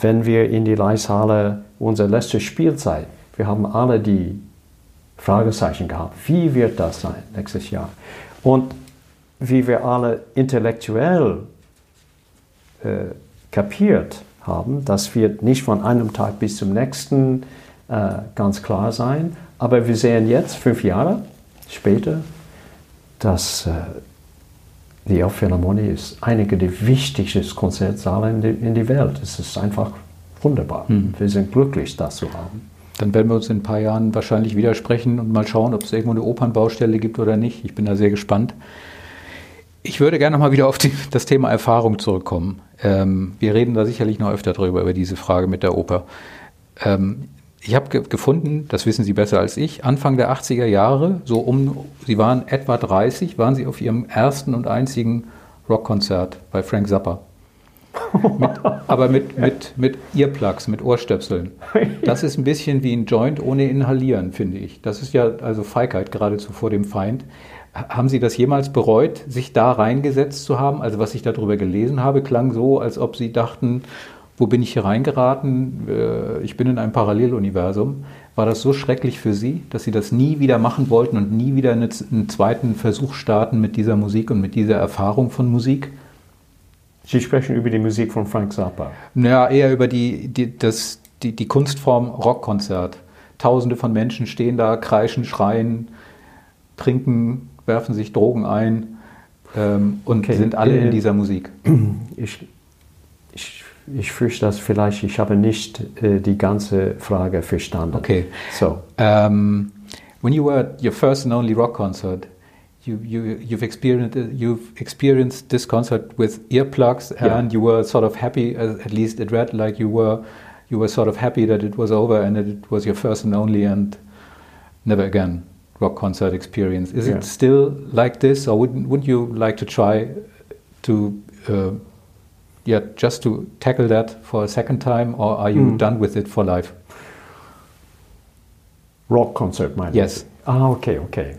Wenn wir in die Leishalle unsere letzte Spielzeit, wir haben alle die Fragezeichen gehabt. Wie wird das sein nächstes Jahr? Und wie wir alle intellektuell äh, kapiert haben, das wird nicht von einem Tag bis zum nächsten äh, ganz klar sein. Aber wir sehen jetzt, fünf Jahre später, dass äh, die Elbphilharmonie ist einige der wichtigsten Konzertsäle in, die, in die Welt. Es ist einfach wunderbar. Mhm. Wir sind glücklich, das zu haben. Dann werden wir uns in ein paar Jahren wahrscheinlich widersprechen und mal schauen, ob es irgendwo eine Opernbaustelle gibt oder nicht. Ich bin da sehr gespannt. Ich würde gerne mal wieder auf die, das Thema Erfahrung zurückkommen. Ähm, wir reden da sicherlich noch öfter drüber, über diese Frage mit der Oper. Ähm, ich habe ge gefunden, das wissen Sie besser als ich, Anfang der 80er Jahre, so um, Sie waren etwa 30, waren Sie auf Ihrem ersten und einzigen Rockkonzert bei Frank Zappa mit, aber mit, mit, mit Earplugs, mit Ohrstöpseln. Das ist ein bisschen wie ein Joint ohne Inhalieren, finde ich. Das ist ja also Feigheit geradezu vor dem Feind. Haben Sie das jemals bereut, sich da reingesetzt zu haben? Also was ich darüber gelesen habe, klang so, als ob Sie dachten, wo bin ich hier reingeraten? Äh, ich bin in einem Paralleluniversum. War das so schrecklich für Sie, dass Sie das nie wieder machen wollten und nie wieder einen zweiten Versuch starten mit dieser Musik und mit dieser Erfahrung von Musik? Sie sprechen über die Musik von Frank Zappa. Ja, eher über die, die, das, die, die Kunstform Rockkonzert. Tausende von Menschen stehen da, kreischen, schreien, trinken, werfen sich Drogen ein ähm, und okay. sind alle in äh, dieser Musik. Ich, ich, ich fürchte das vielleicht, ich habe nicht äh, die ganze Frage verstanden. Okay. So. Um, ähm, when you were at your first and only rock concert, you, you you've experienced you've experienced this concert with earplugs and yeah. you were sort of happy at least it read like you were you were sort of happy that it was over and that it was your first and only and never again rock concert experience. Is Yeah. it still like this, or wouldn't, would you like to try to, uh, yeah, just to tackle that for a second time, or are you Mm. done with it for life? Rock concert, meinen Yes. Ah, okay, okay.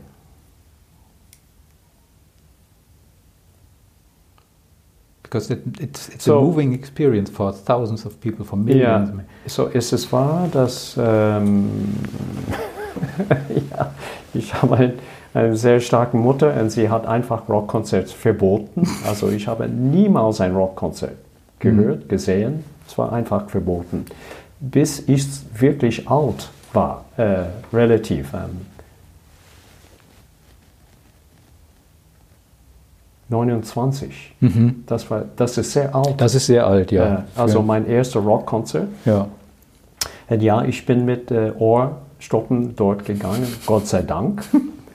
Because it, it's, it's So- a moving experience for thousands of people, for millions. so ist es wahr, dass ähm, ja, ich habe ein, eine sehr starke Mutter und sie hat einfach Rockkonzerte verboten. Also ich habe niemals ein Rockkonzert gehört, gesehen. Es war einfach verboten. Bis ich wirklich alt war, äh, relativ. Ähm, 29. Mhm. Das, war, das ist sehr alt. Das ist sehr alt, ja. Äh, also mein erster Rockkonzert. ja. Und ja, ich bin mit äh, Ohrstoppen dort gegangen, Gott sei Dank.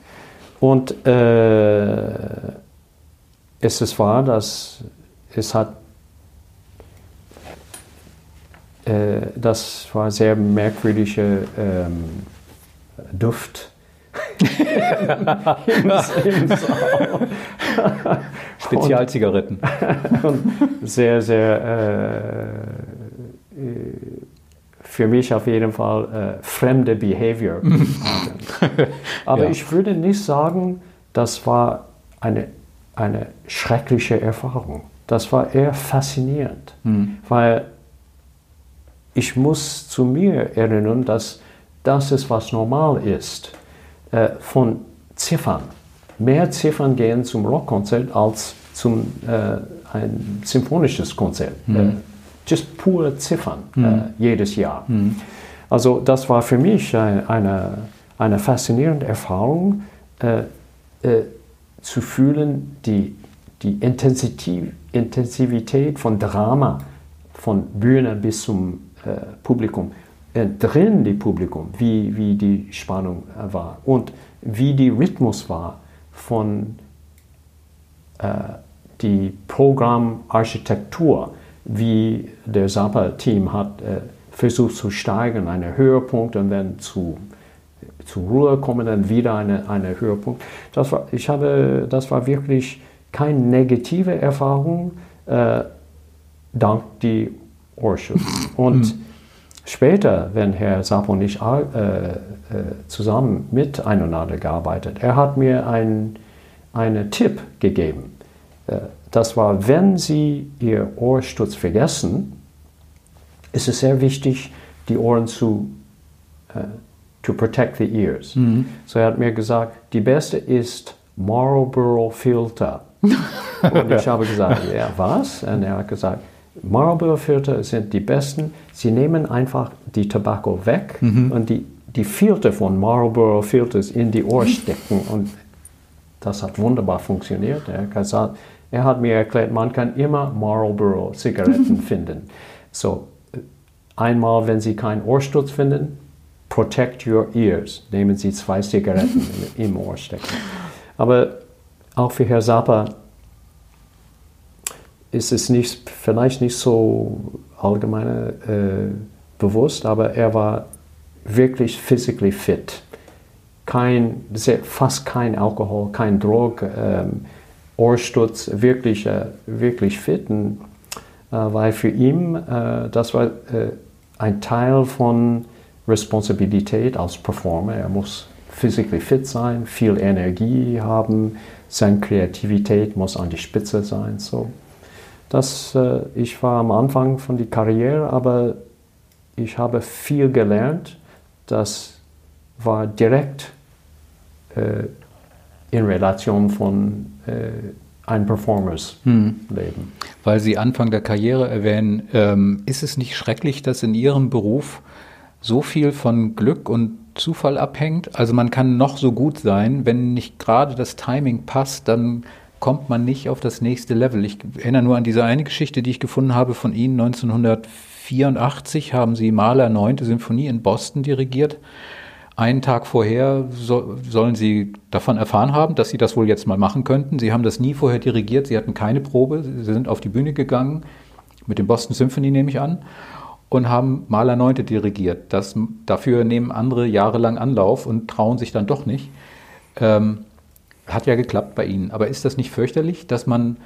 Und äh, es ist wahr, dass es hat, äh, das war sehr merkwürdige ähm, Duft. Im, im. Spezialzigaretten. und sehr, sehr äh, äh, für mich auf jeden Fall äh, fremde Behavior. Aber Ja. ich würde nicht sagen, das war eine, eine schreckliche Erfahrung. Das war eher faszinierend, Hm. weil ich muss zu mir erinnern, dass das ist, was normal ist. Äh, von Ziffern. Mehr Ziffern gehen zum Rockkonzert als zum äh, ein symphonisches Konzert. Äh, just pure Ziffern äh, jedes Jahr. Also das war für mich ein- eine, eine faszinierende Erfahrung, äh, äh, zu fühlen, die, die Intensität, Intensivität von Drama, von Bühne bis zum äh, Publikum, äh, drin die Publikum, wie, wie die Spannung äh, war und wie die Rhythmus war von die Programmarchitektur, wie der Zappa-Team hat äh, versucht zu steigen, einen Höhepunkt und dann zu, zur Ruhe kommen, dann wieder eine, eine Höhepunkt. Das war, ich habe, das war wirklich keine negative Erfahrung, äh, dank die Ohrschutz. Und später, wenn Herr Zappa und ich äh, äh, zusammen miteinander gearbeitet, er hat mir ein, einen Tipp gegeben. Das war, wenn Sie Ihr Ohrstutz vergessen, ist es sehr wichtig, die Ohren zu äh, to protect the ears. So er hat mir gesagt, die beste ist Marlboro Filter. Und ich habe gesagt, ja, was? Und er hat gesagt, Marlboro Filter sind die besten. Sie nehmen einfach die Tobacco weg und die, die Filter von Marlboro Filters in die Ohr stecken. Und das hat wunderbar funktioniert. Er hat, gesagt, er hat mir erklärt, man kann immer Marlboro Zigaretten finden. So, einmal, wenn Sie keinen Ohrsturz finden, protect your ears. Nehmen Sie zwei Zigaretten im Ohr stecken. Aber auch für Herr Zappa ist es nicht, vielleicht nicht so allgemein äh, bewusst, aber er war wirklich physically fit. Kein, fast kein Alkohol, kein Drog, ähm, Ohrsturz, wirklich, äh, wirklich fit. Äh, weil für ihn äh, das war ein Teil von Responsibilität als Performer. Er muss physically fit sein, viel Energie haben, seine Kreativität muss an die Spitze sein. So. Das, ich war am Anfang von der Karriere, aber ich habe viel gelernt. Das war direkt in Relation von äh, einem Performers-Leben. Weil Sie Anfang der Karriere erwähnen, ähm, ist es nicht schrecklich, dass in Ihrem Beruf so viel von Glück und Zufall abhängt? Also man kann noch so gut sein, wenn nicht gerade das Timing passt, dann kommt man nicht auf das nächste Level. Ich erinnere nur an diese eine Geschichte, die ich gefunden habe von Ihnen. 1984 haben Sie Mahler 9. Symphonie in Boston dirigiert. Einen Tag vorher so, sollen Sie davon erfahren haben, dass Sie das wohl jetzt mal machen könnten. Sie haben das nie vorher dirigiert, Sie hatten keine Probe, Sie sind auf die Bühne gegangen, mit dem Boston Symphony nehme ich an. und haben Maler Neunte dirigiert. Das, dafür nehmen andere jahrelang Anlauf und trauen sich dann doch nicht. Ähm, hat ja geklappt bei Ihnen. Aber ist das nicht fürchterlich, dass man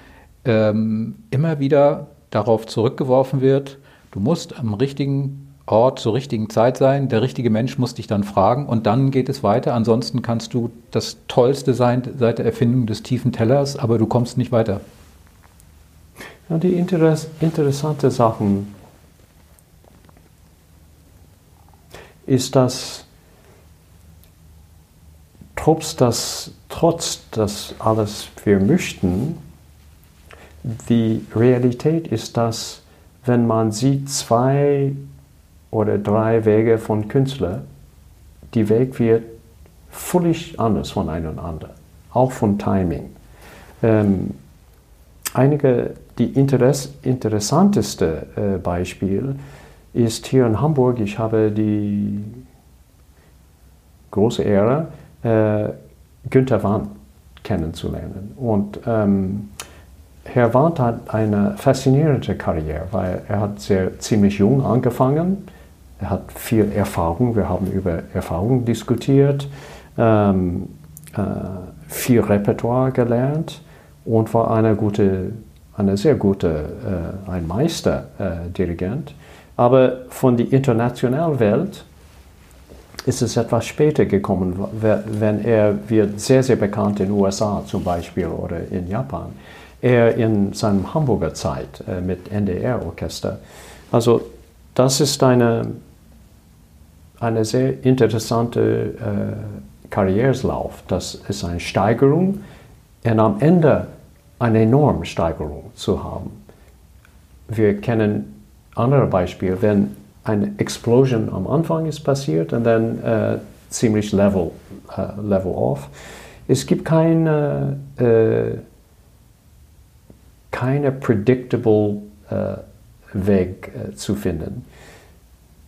ähm, immer wieder darauf zurückgeworfen wird, du musst am richtigen Ort zur richtigen Zeit sein, der richtige Mensch muss dich dann fragen und dann geht es weiter. Ansonsten kannst du das Tollste sein seit der Erfindung des tiefen Tellers, aber du kommst nicht weiter. Ja, die Interess interessante Sachen ist, dass trotz das, trotz das alles wir möchten, die Realität ist, dass wenn man sieht zwei oder drei Wege von Künstlern, die Weg wird völlig anders voneinander, auch von Timing. Ähm, einige, die Interess interessanteste äh, Beispiel ist hier in Hamburg. Ich habe die große Ehre, äh, Günther Wahn kennenzulernen. Und ähm, Herr Wahn hat eine faszinierende Karriere, weil er hat sehr ziemlich jung angefangen. Er hat viel Erfahrung. Wir haben über Erfahrung diskutiert, ähm, äh, viel Repertoire gelernt und war eine gute, eine sehr gute, äh, ein Meisterdirigent. Äh, Aber von der internationalen Welt ist es etwas später gekommen, wenn er wird sehr, sehr bekannt in den USA zum Beispiel oder in Japan. Er in seiner Hamburger Zeit äh, mit NDR-Orchester. Also das ist eine, eine sehr interessante äh, Karriereslauf. Das ist eine Steigerung und am Ende eine enorme Steigerung zu haben. Wir kennen andere Beispiele, wenn eine Explosion am Anfang ist passiert und dann äh, ziemlich level, äh, level off. Es gibt keine, äh, keine predictable äh, Weg äh, zu finden.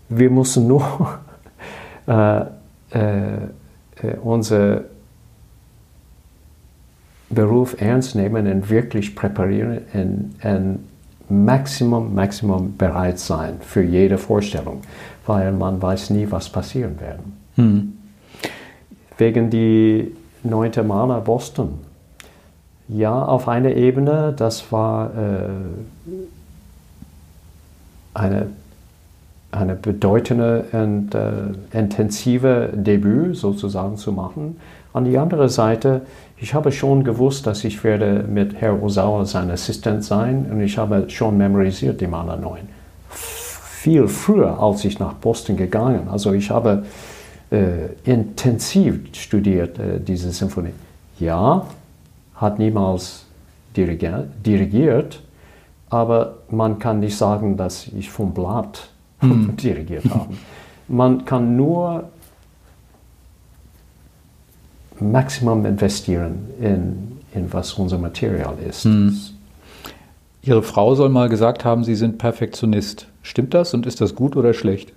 Wir müssen nur äh, unser Beruf ernst nehmen und wirklich präparieren und, und Maximum, Maximum bereit sein für jede Vorstellung, weil man weiß nie, was passieren wird. Hm. Wegen die neunte Maler Boston. Ja, auf einer Ebene, das war äh, eine, eine bedeutende und äh, intensive Debüt sozusagen zu machen. An die andere Seite, ich habe schon gewusst, dass ich werde mit Herr Rosauer sein Assistent sein und ich habe schon memorisiert die Maler 9. Viel früher, als ich nach Boston gegangen. Also ich habe äh, intensiv studiert äh, diese Symphonie. Ja, hat niemals dirigiert, aber man kann nicht sagen, dass ich vom Blatt hm. dirigiert habe. Man kann nur Maximum investieren in, in was unser Material ist. Hm. Ihre Frau soll mal gesagt haben, Sie sind Perfektionist. Stimmt das und ist das gut oder schlecht?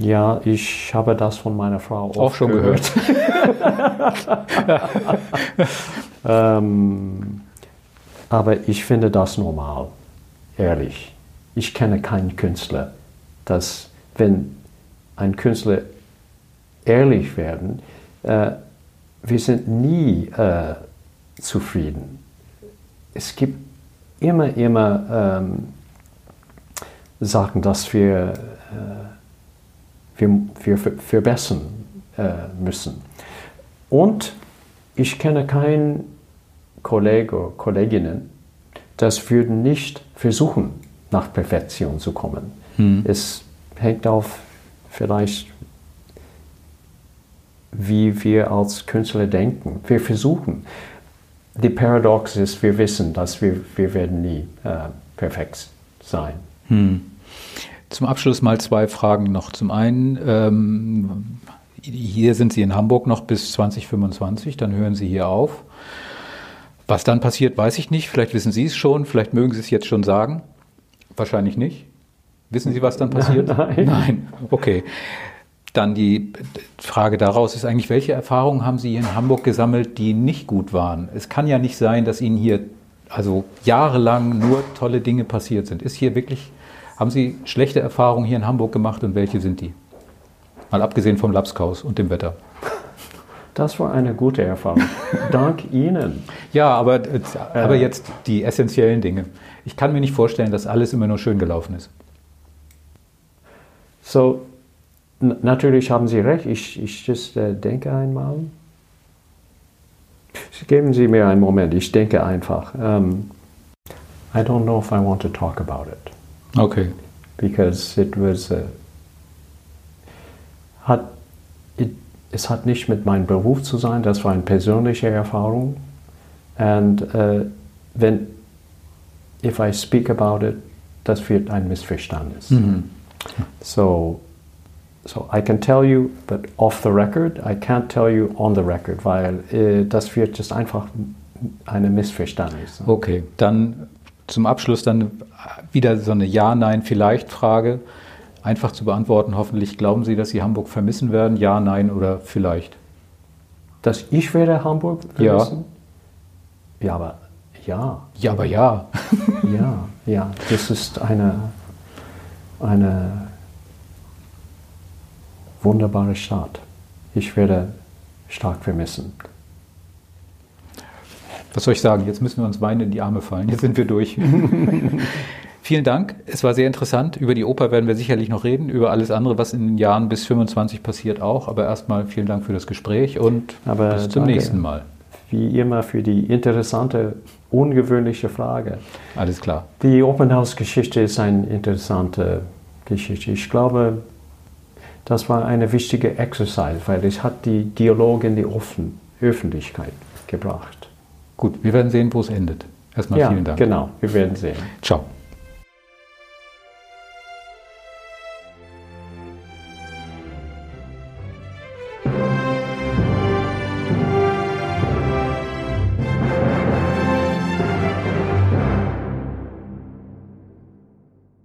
Ja, ich habe das von meiner Frau auch schon gehört. gehört. ähm, aber ich finde das normal, ehrlich. Ich kenne keinen Künstler, dass wenn ein Künstler ehrlich werden, äh, wir sind nie äh, zufrieden. Es gibt immer, immer ähm, Sachen, dass wir, äh, wir, wir verbessern äh, müssen. Und ich kenne keinen Kollege oder Kolleginnen, das würden nicht versuchen, nach Perfektion zu kommen. Hm. Es hängt auf vielleicht, wie wir als Künstler denken. Wir versuchen. Die Paradox ist, wir wissen, dass wir, wir werden nie äh, perfekt sein. Hm. Zum Abschluss mal zwei Fragen noch. Zum einen, ähm, hier sind Sie in Hamburg noch bis 2025, dann hören Sie hier auf. Was dann passiert, weiß ich nicht. Vielleicht wissen Sie es schon, vielleicht mögen Sie es jetzt schon sagen. Wahrscheinlich nicht. Wissen Sie, was dann passiert? Nein. Nein. Okay. Dann die Frage daraus ist eigentlich, welche Erfahrungen haben Sie hier in Hamburg gesammelt, die nicht gut waren? Es kann ja nicht sein, dass Ihnen hier also jahrelang nur tolle Dinge passiert sind. Ist hier wirklich, haben Sie schlechte Erfahrungen hier in Hamburg gemacht und welche sind die? Mal abgesehen vom Lapskaus und dem Wetter. Das war eine gute Erfahrung. Dank Ihnen. Ja, aber, aber jetzt die essentiellen Dinge. Ich kann mir nicht vorstellen, dass alles immer nur schön gelaufen ist. So, natürlich haben Sie recht. Ich, ich just, äh, denke einmal. Geben Sie mir einen Moment. Ich denke einfach. Um, I don't know if I want to talk about it. Okay. Because it was uh, hat it, es hat nicht mit meinem Beruf zu sein. Das war eine persönliche Erfahrung. Und uh, wenn if I speak about it, das wird ein Missverständnis. Mhm. So, so I can tell you, but off the record, I can't tell you on the record, weil äh, das wird just einfach ein Missverständnis. Okay, dann zum Abschluss dann wieder so eine Ja-Nein-Vielleicht-Frage. Einfach zu beantworten, hoffentlich glauben Sie, dass Sie Hamburg vermissen werden? Ja, nein oder vielleicht? Dass ich werde Hamburg vermissen? Ja. Ja, aber ja. Ja, aber ja. ja, ja. Das ist eine, eine wunderbare Stadt. Ich werde stark vermissen. Was soll ich sagen? Jetzt müssen wir uns weinen in die Arme fallen. Jetzt sind wir durch. Vielen Dank. Es war sehr interessant. Über die Oper werden wir sicherlich noch reden, über alles andere, was in den Jahren bis 25 passiert auch. Aber erstmal vielen Dank für das Gespräch und Aber bis zum danke. nächsten Mal. Wie immer für die interessante, ungewöhnliche Frage. Alles klar. Die Opernhaus-Geschichte ist eine interessante Geschichte. Ich glaube, das war eine wichtige Exercise, weil es hat die Dialoge in die Offen Öffentlichkeit gebracht. Gut, wir werden sehen, wo es endet. Erstmal ja, vielen Dank. genau, wir werden sehen. Ciao.